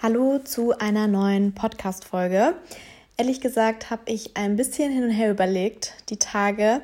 Hallo zu einer neuen Podcast-Folge. Ehrlich gesagt habe ich ein bisschen hin und her überlegt, die Tage,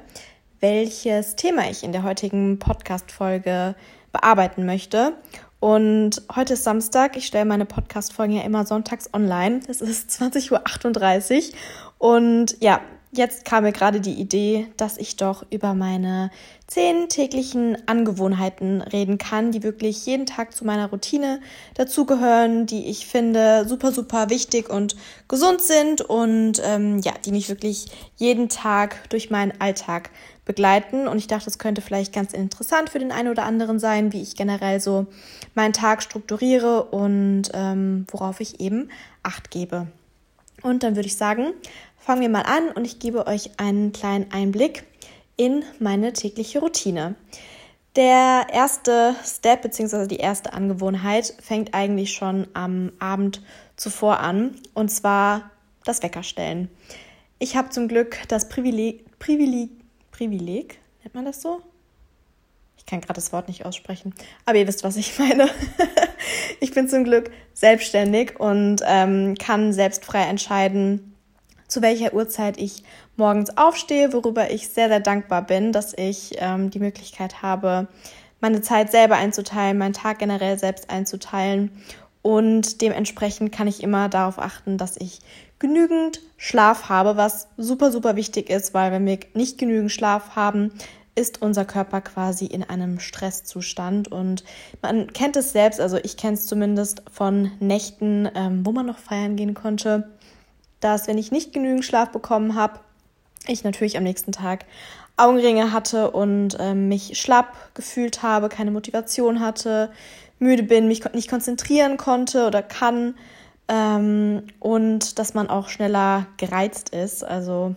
welches Thema ich in der heutigen Podcast-Folge bearbeiten möchte. Und heute ist Samstag. Ich stelle meine Podcast-Folgen ja immer sonntags online. Es ist 20.38 Uhr. Und ja, jetzt kam mir gerade die Idee, dass ich doch über meine zehn täglichen Angewohnheiten reden kann, die wirklich jeden Tag zu meiner Routine dazugehören, die ich finde super, super wichtig und gesund sind und ähm, ja, die mich wirklich jeden Tag durch meinen Alltag begleiten. Und ich dachte, das könnte vielleicht ganz interessant für den einen oder anderen sein, wie ich generell so meinen Tag strukturiere und ähm, worauf ich eben Acht gebe. Und dann würde ich sagen, fangen wir mal an und ich gebe euch einen kleinen Einblick in meine tägliche Routine. Der erste Step bzw. die erste Angewohnheit fängt eigentlich schon am Abend zuvor an und zwar das Weckerstellen. Ich habe zum Glück das Privileg, Privileg, Privileg, nennt man das so? Ich kann gerade das Wort nicht aussprechen, aber ihr wisst, was ich meine. ich bin zum Glück selbstständig und ähm, kann selbst frei entscheiden, zu welcher Uhrzeit ich morgens aufstehe, worüber ich sehr, sehr dankbar bin, dass ich ähm, die Möglichkeit habe, meine Zeit selber einzuteilen, meinen Tag generell selbst einzuteilen. Und dementsprechend kann ich immer darauf achten, dass ich genügend Schlaf habe, was super, super wichtig ist, weil wenn wir nicht genügend Schlaf haben, ist unser Körper quasi in einem Stresszustand. Und man kennt es selbst, also ich kenne es zumindest von Nächten, ähm, wo man noch feiern gehen konnte dass wenn ich nicht genügend Schlaf bekommen habe, ich natürlich am nächsten Tag Augenringe hatte und äh, mich schlapp gefühlt habe, keine Motivation hatte, müde bin, mich nicht konzentrieren konnte oder kann ähm, und dass man auch schneller gereizt ist. Also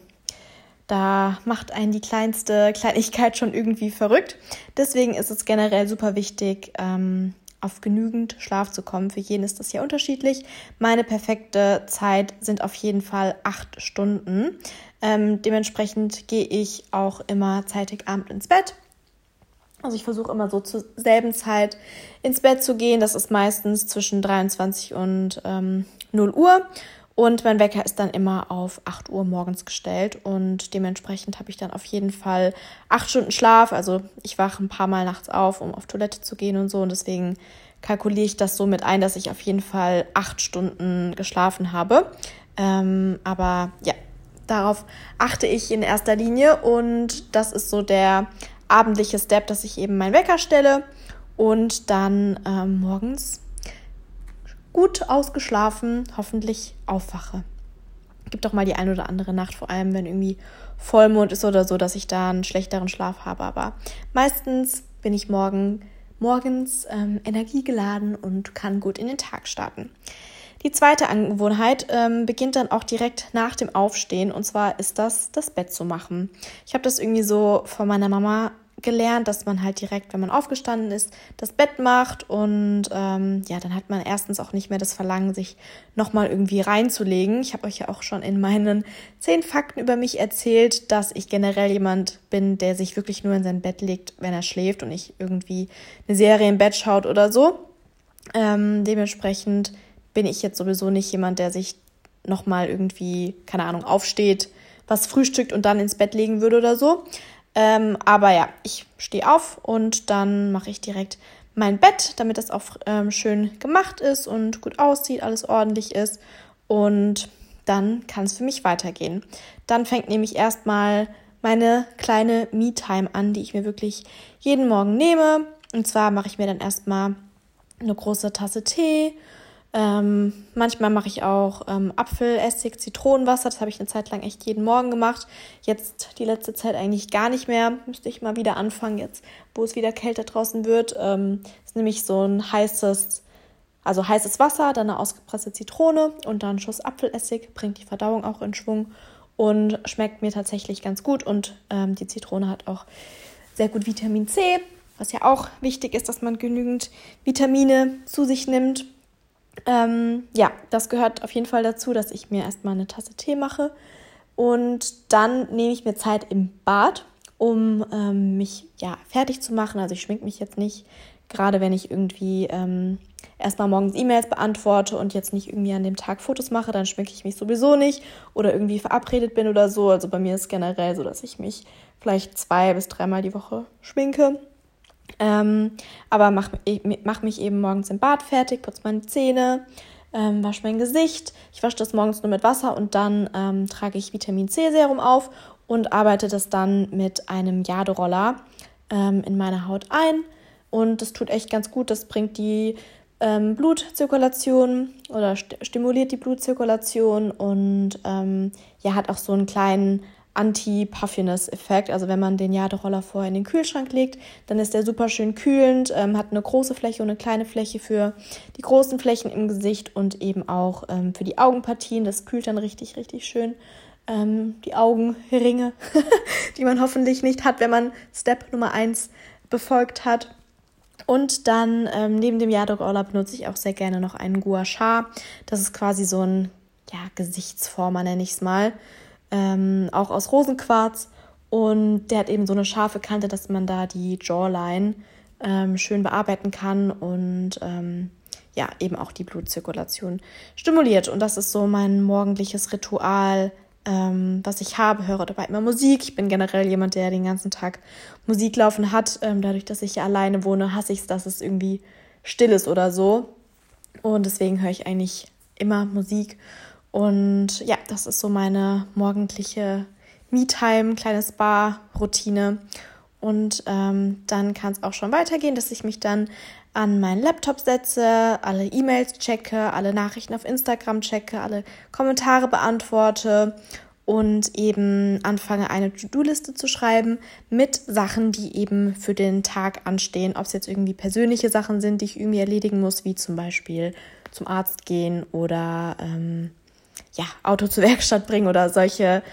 da macht einen die kleinste Kleinigkeit schon irgendwie verrückt. Deswegen ist es generell super wichtig, ähm, auf genügend Schlaf zu kommen. Für jeden ist das ja unterschiedlich. Meine perfekte Zeit sind auf jeden Fall acht Stunden. Ähm, dementsprechend gehe ich auch immer zeitig abend ins Bett. Also ich versuche immer so zur selben Zeit ins Bett zu gehen. Das ist meistens zwischen 23 und ähm, 0 Uhr. Und mein Wecker ist dann immer auf 8 Uhr morgens gestellt und dementsprechend habe ich dann auf jeden Fall 8 Stunden Schlaf. Also ich wache ein paar Mal nachts auf, um auf Toilette zu gehen und so. Und deswegen kalkuliere ich das so mit ein, dass ich auf jeden Fall 8 Stunden geschlafen habe. Ähm, aber ja, darauf achte ich in erster Linie und das ist so der abendliche Step, dass ich eben meinen Wecker stelle und dann ähm, morgens gut ausgeschlafen hoffentlich aufwache. Gibt auch mal die ein oder andere Nacht, vor allem wenn irgendwie Vollmond ist oder so, dass ich da einen schlechteren Schlaf habe. Aber meistens bin ich morgen, morgens ähm, energiegeladen und kann gut in den Tag starten. Die zweite Angewohnheit ähm, beginnt dann auch direkt nach dem Aufstehen und zwar ist das, das Bett zu machen. Ich habe das irgendwie so von meiner Mama gelernt, dass man halt direkt, wenn man aufgestanden ist, das Bett macht und ähm, ja, dann hat man erstens auch nicht mehr das Verlangen, sich nochmal irgendwie reinzulegen. Ich habe euch ja auch schon in meinen zehn Fakten über mich erzählt, dass ich generell jemand bin, der sich wirklich nur in sein Bett legt, wenn er schläft und nicht irgendwie eine Serie im Bett schaut oder so. Ähm, dementsprechend bin ich jetzt sowieso nicht jemand, der sich nochmal irgendwie, keine Ahnung, aufsteht, was frühstückt und dann ins Bett legen würde oder so. Ähm, aber ja, ich stehe auf und dann mache ich direkt mein Bett, damit das auch ähm, schön gemacht ist und gut aussieht, alles ordentlich ist. Und dann kann es für mich weitergehen. Dann fängt nämlich erstmal meine kleine Me-Time an, die ich mir wirklich jeden Morgen nehme. Und zwar mache ich mir dann erstmal eine große Tasse Tee ähm, manchmal mache ich auch ähm, Apfelessig, Zitronenwasser. Das habe ich eine Zeit lang echt jeden Morgen gemacht. Jetzt die letzte Zeit eigentlich gar nicht mehr. Müsste ich mal wieder anfangen, jetzt wo es wieder kälter draußen wird. Ähm, ist nämlich so ein heißes, also heißes Wasser, dann eine ausgepresste Zitrone und dann ein Schuss Apfelessig. Bringt die Verdauung auch in Schwung und schmeckt mir tatsächlich ganz gut. Und ähm, die Zitrone hat auch sehr gut Vitamin C, was ja auch wichtig ist, dass man genügend Vitamine zu sich nimmt. Ähm, ja, das gehört auf jeden Fall dazu, dass ich mir erstmal eine Tasse Tee mache. Und dann nehme ich mir Zeit im Bad, um ähm, mich ja fertig zu machen. Also ich schminke mich jetzt nicht, gerade wenn ich irgendwie ähm, erstmal morgens E-Mails beantworte und jetzt nicht irgendwie an dem Tag Fotos mache, dann schminke ich mich sowieso nicht oder irgendwie verabredet bin oder so. Also bei mir ist generell so, dass ich mich vielleicht zwei bis dreimal die Woche schminke. Ähm, aber mach, mach mich eben morgens im Bad fertig, putze meine Zähne, ähm, wasche mein Gesicht. Ich wasche das morgens nur mit Wasser und dann ähm, trage ich Vitamin C Serum auf und arbeite das dann mit einem Jadoroller ähm, in meine Haut ein. Und das tut echt ganz gut. Das bringt die ähm, Blutzirkulation oder st stimuliert die Blutzirkulation und ähm, ja, hat auch so einen kleinen Anti-Puffiness-Effekt. Also wenn man den Jadoroller vorher in den Kühlschrank legt, dann ist der super schön kühlend, ähm, hat eine große Fläche und eine kleine Fläche für die großen Flächen im Gesicht und eben auch ähm, für die Augenpartien. Das kühlt dann richtig, richtig schön ähm, die Augenringe, die man hoffentlich nicht hat, wenn man Step Nummer 1 befolgt hat. Und dann ähm, neben dem Jadroller benutze ich auch sehr gerne noch einen Gua Sha. Das ist quasi so ein ja, Gesichtsformer, nenne ich es mal. Ähm, auch aus Rosenquarz. Und der hat eben so eine scharfe Kante, dass man da die Jawline ähm, schön bearbeiten kann und ähm, ja, eben auch die Blutzirkulation stimuliert. Und das ist so mein morgendliches Ritual ähm, was ich habe, höre dabei immer Musik. Ich bin generell jemand, der den ganzen Tag Musik laufen hat. Ähm, dadurch, dass ich alleine wohne, hasse ich es, dass es irgendwie still ist oder so. Und deswegen höre ich eigentlich immer Musik. Und ja, das ist so meine morgendliche Me-Time, kleine Spa-Routine. Und ähm, dann kann es auch schon weitergehen, dass ich mich dann an meinen Laptop setze, alle E-Mails checke, alle Nachrichten auf Instagram checke, alle Kommentare beantworte und eben anfange, eine To-Do-Liste zu schreiben mit Sachen, die eben für den Tag anstehen. Ob es jetzt irgendwie persönliche Sachen sind, die ich irgendwie erledigen muss, wie zum Beispiel zum Arzt gehen oder ähm, ja, Auto zur Werkstatt bringen oder solche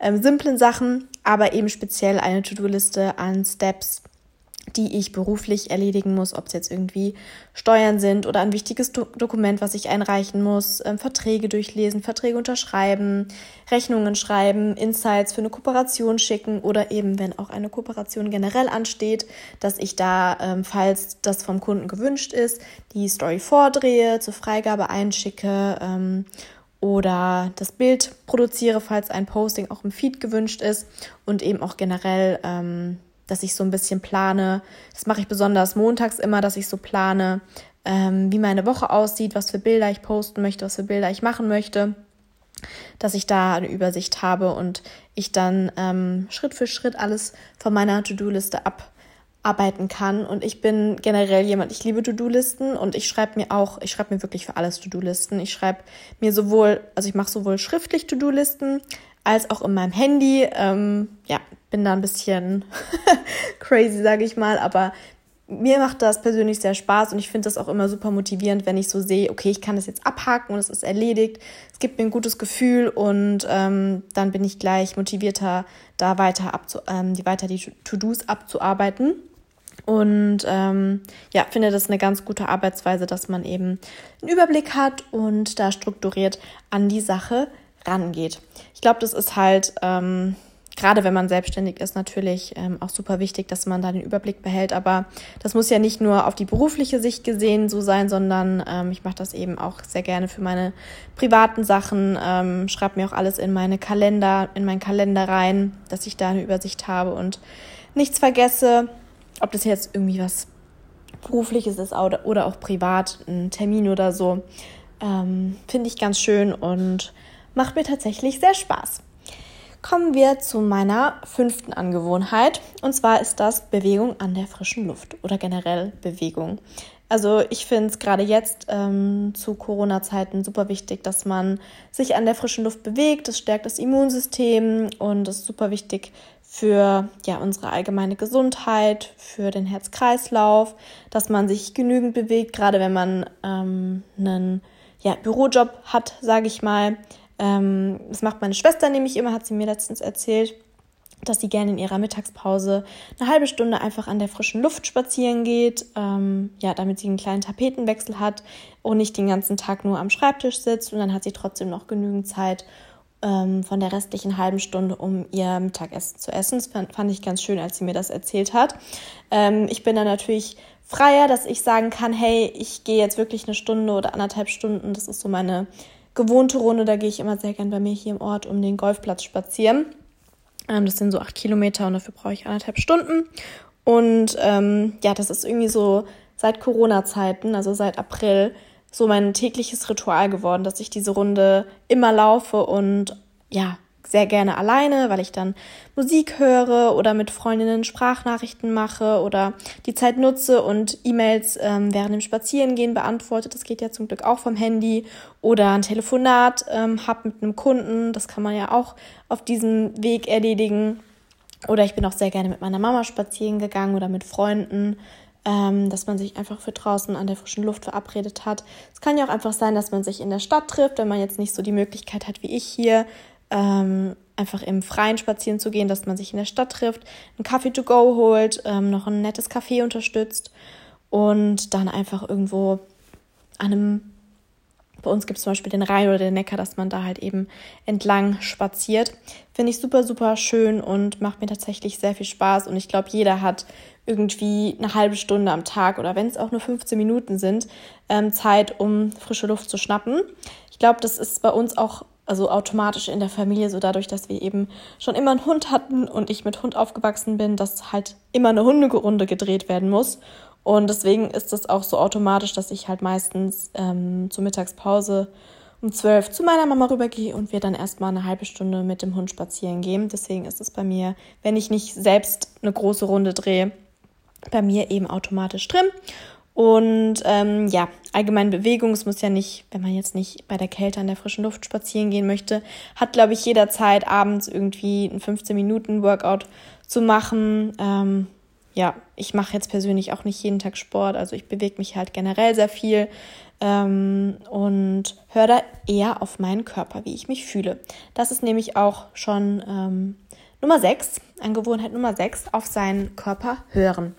ähm, simplen Sachen, aber eben speziell eine To-Do-Liste an Steps, die ich beruflich erledigen muss, ob es jetzt irgendwie Steuern sind oder ein wichtiges Do Dokument, was ich einreichen muss, ähm, Verträge durchlesen, Verträge unterschreiben, Rechnungen schreiben, Insights für eine Kooperation schicken oder eben, wenn auch eine Kooperation generell ansteht, dass ich da, ähm, falls das vom Kunden gewünscht ist, die Story vordrehe, zur Freigabe einschicke ähm, oder das Bild produziere, falls ein Posting auch im Feed gewünscht ist und eben auch generell ähm, dass ich so ein bisschen plane. Das mache ich besonders montags immer, dass ich so plane, ähm, wie meine Woche aussieht, was für Bilder ich posten möchte, was für Bilder ich machen möchte, dass ich da eine Übersicht habe und ich dann ähm, Schritt für Schritt alles von meiner To-Do-Liste abarbeiten kann. Und ich bin generell jemand, ich liebe To-Do-Listen und ich schreibe mir auch, ich schreibe mir wirklich für alles To-Do-Listen. Ich schreibe mir sowohl, also ich mache sowohl schriftlich To-Do-Listen als auch in meinem Handy. Ähm, ja, bin da ein bisschen crazy, sage ich mal, aber mir macht das persönlich sehr Spaß und ich finde das auch immer super motivierend, wenn ich so sehe, okay, ich kann das jetzt abhaken und es ist erledigt. Es gibt mir ein gutes Gefühl und ähm, dann bin ich gleich motivierter, da weiter abzu ähm, weiter die To-Dos abzuarbeiten. Und ähm, ja, finde das eine ganz gute Arbeitsweise, dass man eben einen Überblick hat und da strukturiert an die Sache rangeht. Ich glaube, das ist halt ähm, gerade wenn man selbstständig ist, natürlich ähm, auch super wichtig, dass man da den Überblick behält. Aber das muss ja nicht nur auf die berufliche Sicht gesehen so sein, sondern ähm, ich mache das eben auch sehr gerne für meine privaten Sachen. Ähm, schreibe mir auch alles in meine Kalender, in meinen Kalender rein, dass ich da eine Übersicht habe und nichts vergesse. Ob das jetzt irgendwie was berufliches ist oder, oder auch privat, ein Termin oder so, ähm, finde ich ganz schön und macht mir tatsächlich sehr Spaß kommen wir zu meiner fünften Angewohnheit. Und zwar ist das Bewegung an der frischen Luft oder generell Bewegung. Also ich finde es gerade jetzt ähm, zu Corona-Zeiten super wichtig, dass man sich an der frischen Luft bewegt. Das stärkt das Immunsystem und ist super wichtig für ja, unsere allgemeine Gesundheit, für den Herz-Kreislauf, dass man sich genügend bewegt, gerade wenn man ähm, einen ja, Bürojob hat, sage ich mal. Ähm, das macht meine Schwester nämlich immer, hat sie mir letztens erzählt, dass sie gerne in ihrer Mittagspause eine halbe Stunde einfach an der frischen Luft spazieren geht, ähm, ja, damit sie einen kleinen Tapetenwechsel hat und nicht den ganzen Tag nur am Schreibtisch sitzt und dann hat sie trotzdem noch genügend Zeit ähm, von der restlichen halben Stunde, um ihr Mittagessen zu essen. Das fand, ich ganz schön, als sie mir das erzählt hat. Ähm, ich bin dann natürlich freier, dass ich sagen kann, hey, ich gehe jetzt wirklich eine Stunde oder anderthalb Stunden. Das ist so meine gewohnte Runde. Da gehe ich immer sehr gern bei mir hier im Ort um den Golfplatz spazieren. Ähm, das sind so acht Kilometer und dafür brauche ich anderthalb Stunden. Und ähm, ja, das ist irgendwie so seit Corona-Zeiten, also seit April, so mein tägliches Ritual geworden, dass ich diese Runde immer laufe und ja, sehr gerne alleine, weil ich dann Musik höre oder mit Freundinnen Sprachnachrichten mache oder die Zeit nutze und E-Mails ähm, während dem Spazierengehen beantworte. Das geht ja zum Glück auch vom Handy oder ein Telefonat ähm, habe mit einem Kunden. Das kann man ja auch auf diesem Weg erledigen. Oder ich bin auch sehr gerne mit meiner Mama spazieren gegangen oder mit Freunden ähm, dass man sich einfach für draußen an der frischen Luft verabredet hat. Es kann ja auch einfach sein, dass man sich in der Stadt trifft, wenn man jetzt nicht so die Möglichkeit hat wie ich hier, ähm, einfach im Freien spazieren zu gehen, dass man sich in der Stadt trifft, einen Kaffee to go holt, ähm, noch ein nettes Café unterstützt und dann einfach irgendwo an einem, bei uns gibt es zum Beispiel den Rhein oder den Neckar, dass man da halt eben entlang spaziert. Finde ich super, super schön und macht mir tatsächlich sehr viel Spaß und ich glaube, jeder hat irgendwie eine halbe Stunde am Tag oder wenn es auch nur 15 Minuten sind, ähm, Zeit, um frische Luft zu schnappen. Ich glaube, das ist bei uns auch also automatisch in der Familie, so dadurch, dass wir eben schon immer einen Hund hatten und ich mit Hund aufgewachsen bin, dass halt immer eine Hunderunde gedreht werden muss. Und deswegen ist das auch so automatisch, dass ich halt meistens ähm, zur Mittagspause um zwölf zu meiner Mama rübergehe und wir dann erstmal eine halbe Stunde mit dem Hund spazieren gehen. Deswegen ist es bei mir, wenn ich nicht selbst eine große Runde drehe, bei mir eben automatisch drin. Und ähm, ja, allgemein Bewegung, es muss ja nicht, wenn man jetzt nicht bei der Kälte an der frischen Luft spazieren gehen möchte, hat, glaube ich, jederzeit abends irgendwie ein 15-Minuten-Workout zu machen. Ähm, ja, ich mache jetzt persönlich auch nicht jeden Tag Sport, also ich bewege mich halt generell sehr viel ähm, und höre da eher auf meinen Körper, wie ich mich fühle. Das ist nämlich auch schon ähm, Nummer 6, Angewohnheit Nummer 6, auf seinen Körper hören.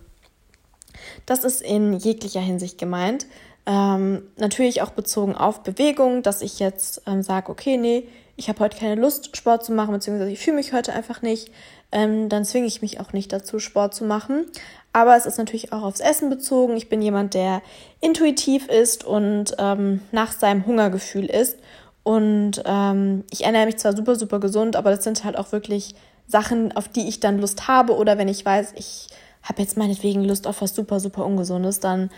Das ist in jeglicher Hinsicht gemeint. Ähm, natürlich auch bezogen auf Bewegung, dass ich jetzt ähm, sage, okay, nee, ich habe heute keine Lust, Sport zu machen, beziehungsweise ich fühle mich heute einfach nicht. Ähm, dann zwinge ich mich auch nicht dazu, Sport zu machen. Aber es ist natürlich auch aufs Essen bezogen. Ich bin jemand, der intuitiv ist und ähm, nach seinem Hungergefühl ist. Und ähm, ich ernähre mich zwar super, super gesund, aber das sind halt auch wirklich Sachen, auf die ich dann Lust habe. Oder wenn ich weiß, ich habe jetzt meinetwegen Lust auf was super, super Ungesundes, dann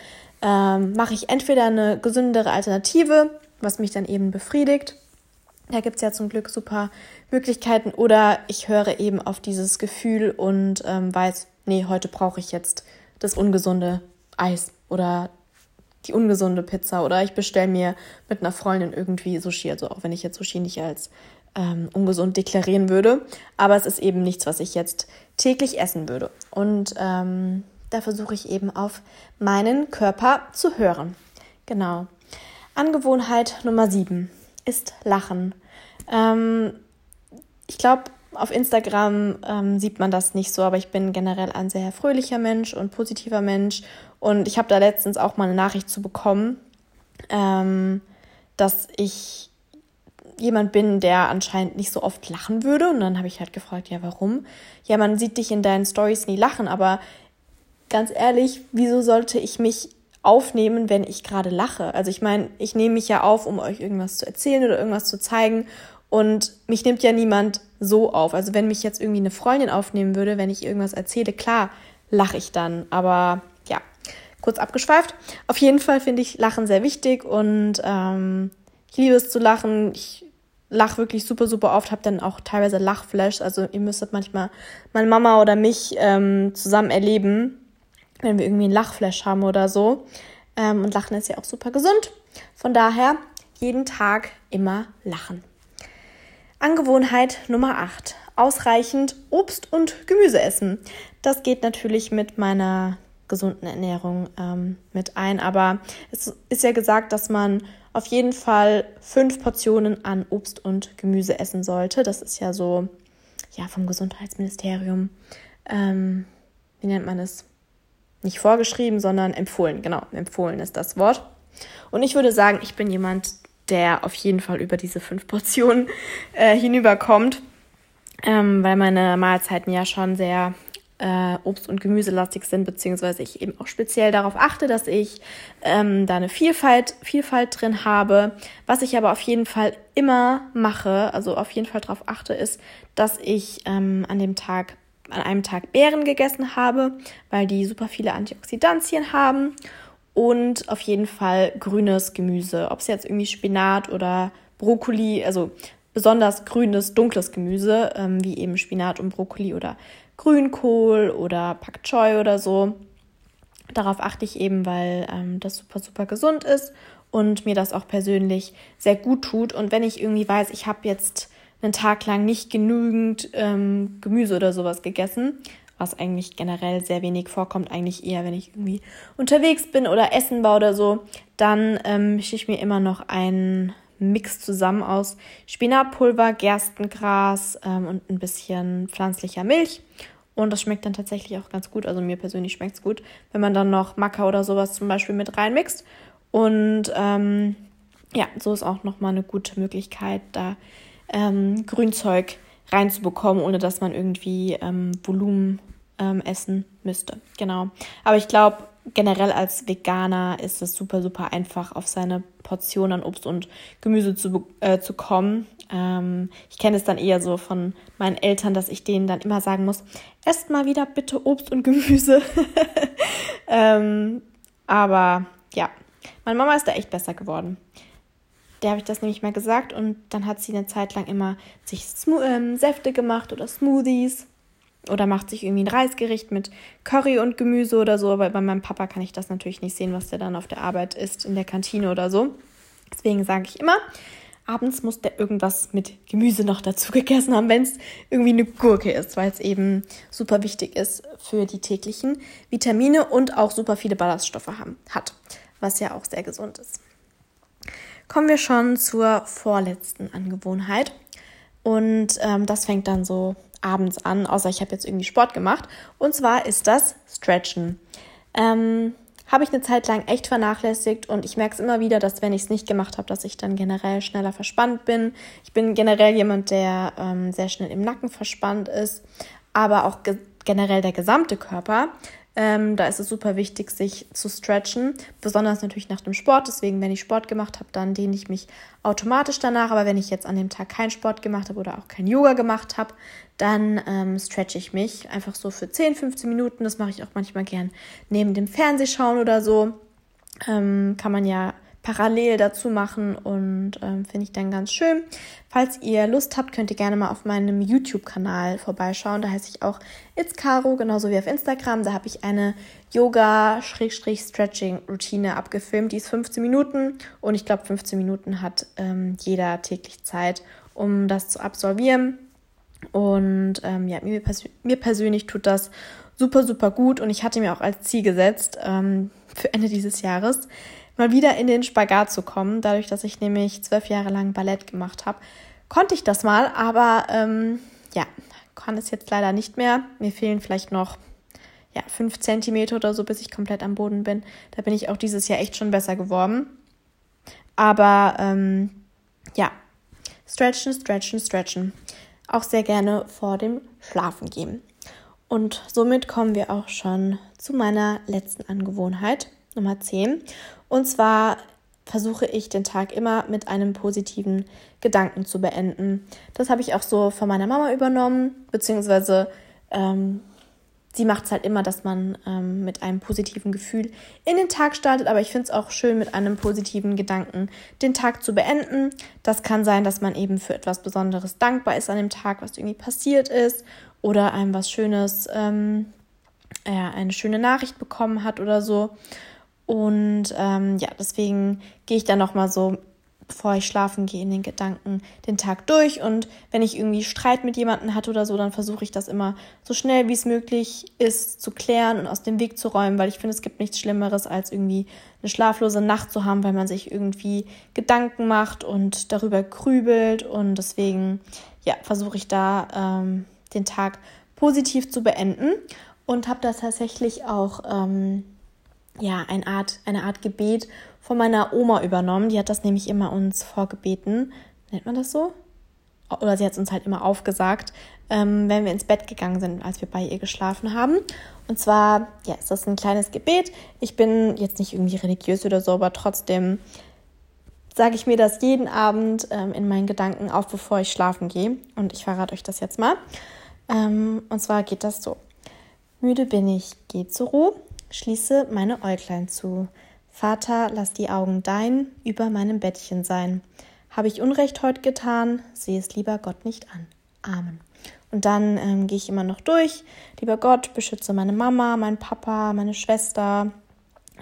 ähm, mache ich entweder eine gesündere Alternative, was mich dann eben befriedigt. Da gibt es ja zum Glück super Möglichkeiten. Oder ich höre eben auf dieses Gefühl und ähm, weiß, nee, heute brauche ich jetzt das ungesunde Eis oder die ungesunde Pizza oder ich bestelle mir mit einer Freundin irgendwie Sushi. Also auch wenn ich jetzt Sushi nicht als ähm, ungesund deklarieren würde. Aber es ist eben nichts, was ich jetzt täglich essen würde. Und ähm, da versuche ich eben auf meinen Körper zu hören. Genau. Angewohnheit Nummer 7 ist Lachen. Ähm, ich glaube, auf Instagram ähm, sieht man das nicht so, aber ich bin generell ein sehr fröhlicher Mensch und positiver Mensch. Und ich habe da letztens auch mal eine Nachricht zu bekommen, ähm, dass ich jemand bin, der anscheinend nicht so oft lachen würde. Und dann habe ich halt gefragt, ja, warum? Ja, man sieht dich in deinen Stories nie lachen, aber ganz ehrlich, wieso sollte ich mich aufnehmen, wenn ich gerade lache? Also ich meine, ich nehme mich ja auf, um euch irgendwas zu erzählen oder irgendwas zu zeigen. Und mich nimmt ja niemand so auf. Also wenn mich jetzt irgendwie eine Freundin aufnehmen würde, wenn ich irgendwas erzähle, klar, lache ich dann. Aber ja, kurz abgeschweift. Auf jeden Fall finde ich Lachen sehr wichtig und ähm, ich liebe es zu lachen. Ich lache wirklich super, super oft, habe dann auch teilweise Lachflash. Also ihr müsstet manchmal meine Mama oder mich ähm, zusammen erleben, wenn wir irgendwie einen Lachflash haben oder so. Ähm, und Lachen ist ja auch super gesund. Von daher jeden Tag immer lachen. Angewohnheit Nummer 8. Ausreichend Obst und Gemüse essen. Das geht natürlich mit meiner gesunden Ernährung ähm, mit ein. Aber es ist ja gesagt, dass man auf jeden Fall fünf Portionen an Obst und Gemüse essen sollte. Das ist ja so, ja, vom Gesundheitsministerium, ähm, wie nennt man es? Nicht vorgeschrieben, sondern empfohlen. Genau, empfohlen ist das Wort. Und ich würde sagen, ich bin jemand, der auf jeden Fall über diese fünf Portionen äh, hinüberkommt, ähm, weil meine Mahlzeiten ja schon sehr äh, Obst- und Gemüselastig sind, beziehungsweise ich eben auch speziell darauf achte, dass ich ähm, da eine Vielfalt, Vielfalt drin habe. Was ich aber auf jeden Fall immer mache, also auf jeden Fall darauf achte, ist, dass ich ähm, an dem Tag, an einem Tag Beeren gegessen habe, weil die super viele Antioxidantien haben und auf jeden Fall grünes Gemüse, ob es jetzt irgendwie Spinat oder Brokkoli, also besonders grünes, dunkles Gemüse, ähm, wie eben Spinat und Brokkoli oder Grünkohl oder Pak Choi oder so. Darauf achte ich eben, weil ähm, das super, super gesund ist und mir das auch persönlich sehr gut tut. Und wenn ich irgendwie weiß, ich habe jetzt einen Tag lang nicht genügend ähm, Gemüse oder sowas gegessen, was eigentlich generell sehr wenig vorkommt, eigentlich eher, wenn ich irgendwie unterwegs bin oder Essen baue oder so, dann ähm, mische ich mir immer noch einen Mix zusammen aus Spinatpulver, Gerstengras ähm, und ein bisschen pflanzlicher Milch. Und das schmeckt dann tatsächlich auch ganz gut. Also mir persönlich schmeckt es gut, wenn man dann noch Maca oder sowas zum Beispiel mit reinmixt. Und ähm, ja, so ist auch nochmal eine gute Möglichkeit, da ähm, Grünzeug reinzubekommen, ohne dass man irgendwie ähm, Volumen ähm, essen müsste. Genau. Aber ich glaube, generell als Veganer ist es super, super einfach, auf seine Portion an Obst und Gemüse zu, äh, zu kommen. Ähm, ich kenne es dann eher so von meinen Eltern, dass ich denen dann immer sagen muss, esst mal wieder bitte Obst und Gemüse. ähm, aber ja, meine Mama ist da echt besser geworden. Der habe ich das nämlich mal gesagt und dann hat sie eine Zeit lang immer sich Smo ähm, Säfte gemacht oder Smoothies oder macht sich irgendwie ein Reisgericht mit Curry und Gemüse oder so. Aber bei meinem Papa kann ich das natürlich nicht sehen, was der dann auf der Arbeit isst, in der Kantine oder so. Deswegen sage ich immer, abends muss der irgendwas mit Gemüse noch dazu gegessen haben, wenn es irgendwie eine Gurke ist, weil es eben super wichtig ist für die täglichen Vitamine und auch super viele Ballaststoffe haben, hat, was ja auch sehr gesund ist. Kommen wir schon zur vorletzten Angewohnheit. Und ähm, das fängt dann so abends an, außer ich habe jetzt irgendwie Sport gemacht. Und zwar ist das Stretchen. Ähm, habe ich eine Zeit lang echt vernachlässigt und ich merke es immer wieder, dass wenn ich es nicht gemacht habe, dass ich dann generell schneller verspannt bin. Ich bin generell jemand, der ähm, sehr schnell im Nacken verspannt ist, aber auch ge generell der gesamte Körper. Ähm, da ist es super wichtig, sich zu stretchen, besonders natürlich nach dem Sport. Deswegen, wenn ich Sport gemacht habe, dann dehne ich mich automatisch danach. Aber wenn ich jetzt an dem Tag keinen Sport gemacht habe oder auch kein Yoga gemacht habe, dann ähm, stretche ich mich einfach so für 10, 15 Minuten. Das mache ich auch manchmal gern neben dem Fernsehschauen oder so. Ähm, kann man ja parallel dazu machen und ähm, finde ich dann ganz schön. Falls ihr Lust habt, könnt ihr gerne mal auf meinem YouTube-Kanal vorbeischauen. Da heiße ich auch It's Caro, genauso wie auf Instagram. Da habe ich eine Yoga-Stretching-Routine abgefilmt. Die ist 15 Minuten und ich glaube, 15 Minuten hat ähm, jeder täglich Zeit, um das zu absolvieren. Und ähm, ja, mir, pers mir, persönlich tut das super, super gut und ich hatte mir auch als Ziel gesetzt ähm, für Ende dieses Jahres, mal wieder in den Spagat zu kommen. Dadurch, dass ich nämlich zwölf Jahre lang Ballett gemacht habe, konnte ich das mal, aber ähm, ja, kann es jetzt leider nicht mehr. Mir fehlen vielleicht noch ja, fünf Zentimeter oder so, bis ich komplett am Boden bin. Da bin ich auch dieses Jahr echt schon besser geworden. Aber ähm, ja, stretchen, stretchen, stretchen. Auch sehr gerne vor dem Schlafen gehen. Und somit kommen wir auch schon zu meiner letzten Angewohnheit, Nummer 10. Und zwar versuche ich den Tag immer mit einem positiven Gedanken zu beenden. Das habe ich auch so von meiner Mama übernommen, beziehungsweise ähm, sie macht es halt immer, dass man ähm, mit einem positiven Gefühl in den Tag startet. Aber ich finde es auch schön, mit einem positiven Gedanken den Tag zu beenden. Das kann sein, dass man eben für etwas Besonderes dankbar ist an dem Tag, was irgendwie passiert ist, oder einem was Schönes, ähm, ja, eine schöne Nachricht bekommen hat oder so. Und ähm, ja, deswegen gehe ich dann nochmal so, bevor ich schlafen gehe, in den Gedanken den Tag durch. Und wenn ich irgendwie Streit mit jemandem hatte oder so, dann versuche ich das immer so schnell wie es möglich ist zu klären und aus dem Weg zu räumen, weil ich finde, es gibt nichts Schlimmeres, als irgendwie eine schlaflose Nacht zu haben, weil man sich irgendwie Gedanken macht und darüber grübelt. Und deswegen, ja, versuche ich da ähm, den Tag positiv zu beenden und habe das tatsächlich auch. Ähm, ja, eine Art, eine Art Gebet von meiner Oma übernommen. Die hat das nämlich immer uns vorgebeten. Nennt man das so? oder sie hat es uns halt immer aufgesagt, ähm, wenn wir ins Bett gegangen sind, als wir bei ihr geschlafen haben. Und zwar, ja, ist das ein kleines Gebet. Ich bin jetzt nicht irgendwie religiös oder so, aber trotzdem sage ich mir das jeden Abend ähm, in meinen Gedanken auf, bevor ich schlafen gehe. Und ich verrate euch das jetzt mal. Ähm, und zwar geht das so. Müde bin ich, geh zur Ruhe, schließe meine Äuglein zu. Vater, lass die Augen dein über meinem Bettchen sein. Habe ich Unrecht heute getan, sehe es lieber Gott nicht an. Amen. Und dann ähm, gehe ich immer noch durch. Lieber Gott, beschütze meine Mama, meinen Papa, meine Schwester,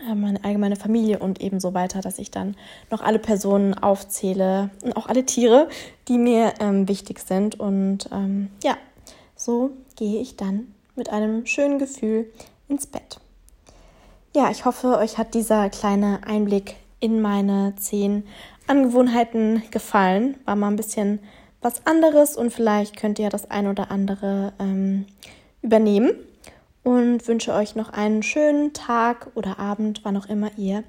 äh, meine allgemeine Familie und ebenso weiter, dass ich dann noch alle Personen aufzähle und auch alle Tiere, die mir ähm, wichtig sind. Und ähm, ja, so gehe ich dann mit einem schönen Gefühl ins Bett. Ja, ich hoffe, euch hat dieser kleine Einblick in meine zehn Angewohnheiten gefallen. War mal ein bisschen was anderes und vielleicht könnt ihr das ein oder andere ähm, übernehmen. Und wünsche euch noch einen schönen Tag oder Abend, wann auch immer ihr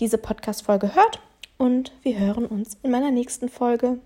diese Podcast-Folge hört. Und wir hören uns in meiner nächsten Folge.